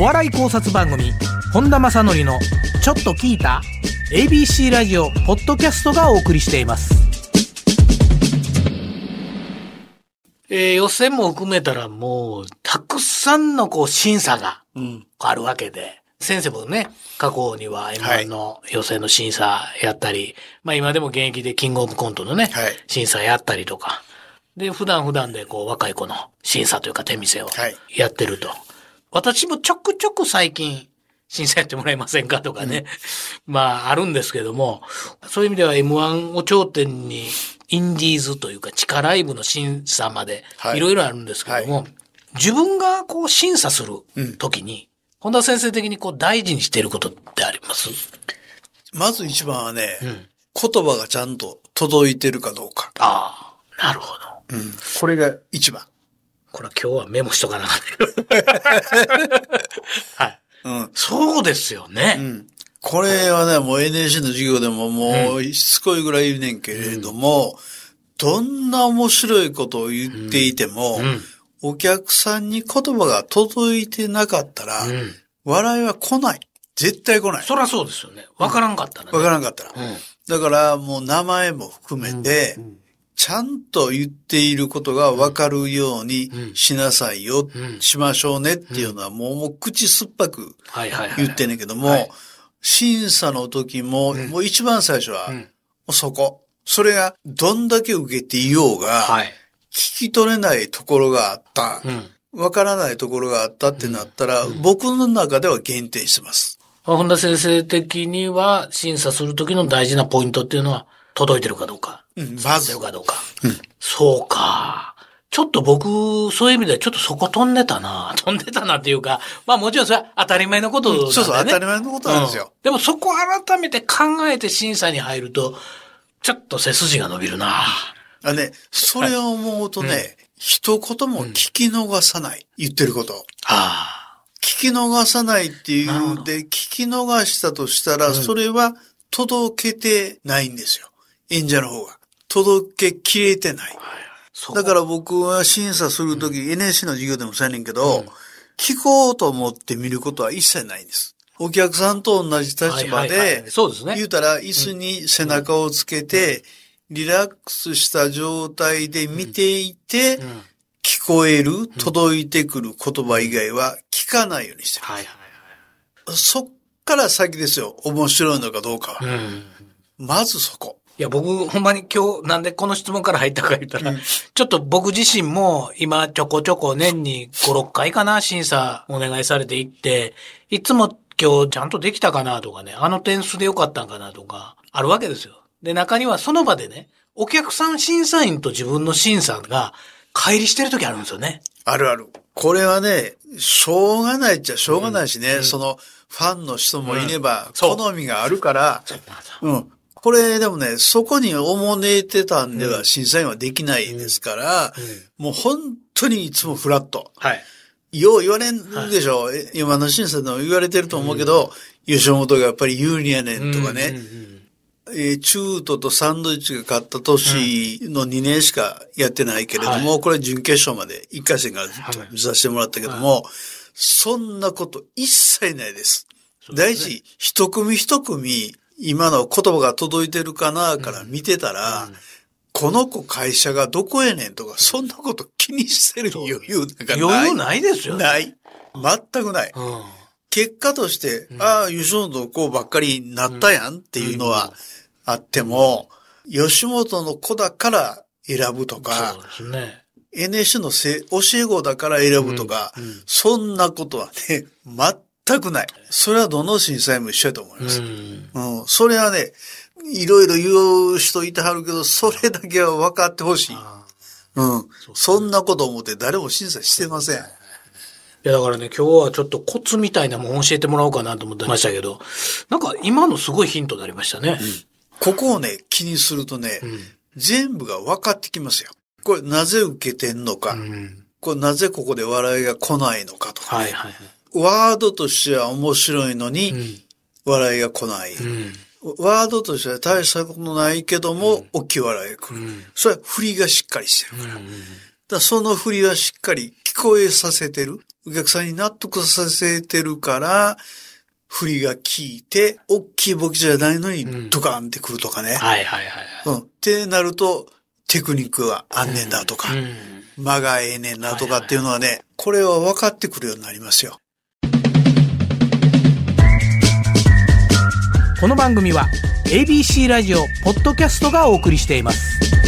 お笑い考察番組本田正則の「ちょっと聞いた?」ABC ラジオポッドキャストがお送りしています。えー、予選も含めたらもう、たくさんのこう審査があるわけで、先生もね、過去には M1 の予選の審査やったり、はい、まあ今でも現役でキングオブコントのね、はい、審査やったりとか、で、普段普段でこう若い子の審査というか手見せをやってると。はい、私もちょくちょく最近審査やってもらえませんかとかね、うん、まああるんですけども、そういう意味では M1 を頂点にインディーズというか地下ライブの審査までいろいろあるんですけども、はいはい、自分がこう審査するときに、うん、本田先生的にこう大事にしていることってあります？まず一番はね、うん、言葉がちゃんと届いてるかどうか。ああ、なるほど。うん。これが一番。これは今日はメモしとかなかったはい。うん。そうですよね。うん。これはね、もう NAC の授業でももうしつこいぐらい言うねんけれども、どんな面白いことを言っていても、お客さんに言葉が届いてなかったら、笑いは来ない。絶対来ない。そりゃそうですよね。わからんかったら、ね。わからんかったら。だからもう名前も含めて、ちゃんと言っていることがわかるようにしなさいよ、しましょうねっていうのはもうもう口酸っぱく言ってんねんけども、審査の時も、もう一番最初は、そこ。それがどんだけ受けていようが、聞き取れないところがあった。わからないところがあったってなったら、僕の中では限定してます。本田先生的には審査する時の大事なポイントっていうのは届いてるかどうか。うん、まず。るかどうか。うん、そうか。ちょっと僕、そういう意味ではちょっとそこ飛んでたな。飛んでたなっていうか、まあもちろんそれは当たり前のことなんで、ね、そうそう、当たり前のことなんですよ、うん、でもそこ改めて考えて審査に入ると、ちょっと背筋が伸びるな。あね、それを思うとね、はいうん、一言も聞き逃さない。言ってること。ああ。聞き逃さないっていうで、聞き逃したとしたら、それは届けてないんですよ。演者の方が。届けきれてない。だから僕は審査するとき、うん、NSC の授業でもそうやねんけど、うん、聞こうと思って見ることは一切ないんです。お客さんと同じ立場で、そうですね。言うたら椅子に背中をつけて、リラックスした状態で見ていて、聞こえる、届いてくる言葉以外は聞かないようにしてる。はいはいはい、そっから先ですよ。面白いのかどうかは。うん、まずそこ。いや、僕、ほんまに今日、なんでこの質問から入ったか言ったら、うん、ちょっと僕自身も今ちょこちょこ年に5、6回かな、審査お願いされていって、いつも今日ちゃんとできたかなとかね、あの点数でよかったんかなとか、あるわけですよ。で、中にはその場でね、お客さん審査員と自分の審査が乖離してる時あるんですよね。あるある。これはね、しょうがないっちゃしょうがないしね、うん、そのファンの人もいれば、好みがあるから、うん。これでもね、そこにおもねてたんでは審査員はできないですから、もう本当にいつもフラット。はい。よう言われんでしょ、はい、今の審査でも言われてると思うけど、吉本がやっぱり有利やねんとかね。うんうんうんえー、中途とサンドイッチが勝った年の2年しかやってないけれども、はい、これ準決勝まで1回戦から見させてもらったけども、はい、そんなこと一切ないです。ですね、大事、一組一組、今の言葉が届いてるかなから見てたら、うんうん、この子会社がどこやねんとか、そんなこと気にしてる余裕なんかない。余裕ないですよね。ない。全くない。うん結果として、うん、ああ、吉本こうばっかりになったやんっていうのはあっても、うん、吉本の子だから選ぶとか、そうですね。NSC のせ教え子だから選ぶとか、うんうん、そんなことはね、全くない。それはどの審査員も一緒やと思います。うん、うん、それはね、いろいろ言う人いてはるけど、それだけは分かってほしい。うん。そんなこと思って誰も審査してません。いや、だからね、今日はちょっとコツみたいなもん教えてもらおうかなと思ってましたけど、なんか今のすごいヒントになりましたね。うん、ここをね、気にするとね、うん、全部が分かってきますよ。これなぜ受けてんのか、うん、これなぜここで笑いが来ないのかとか、ね、はいはいはい、ワードとしては面白いのに、笑いが来ない。ワードとしては大したことないけども、大きい笑いが来る。それは振りがしっかりしてるから。だその振りはしっかり聞こえさせてる。お客さんに納得させてるから、振りが効いて、大きい簿記じゃないのにドカンってくるとかね。うん、はいはいはい。うん。ってなると、テクニックはあんねんだとか、間がええねんなとかっていうのはね、これは分かってくるようになりますよ。この番組は ABC ラジオポッドキャストがお送りしています。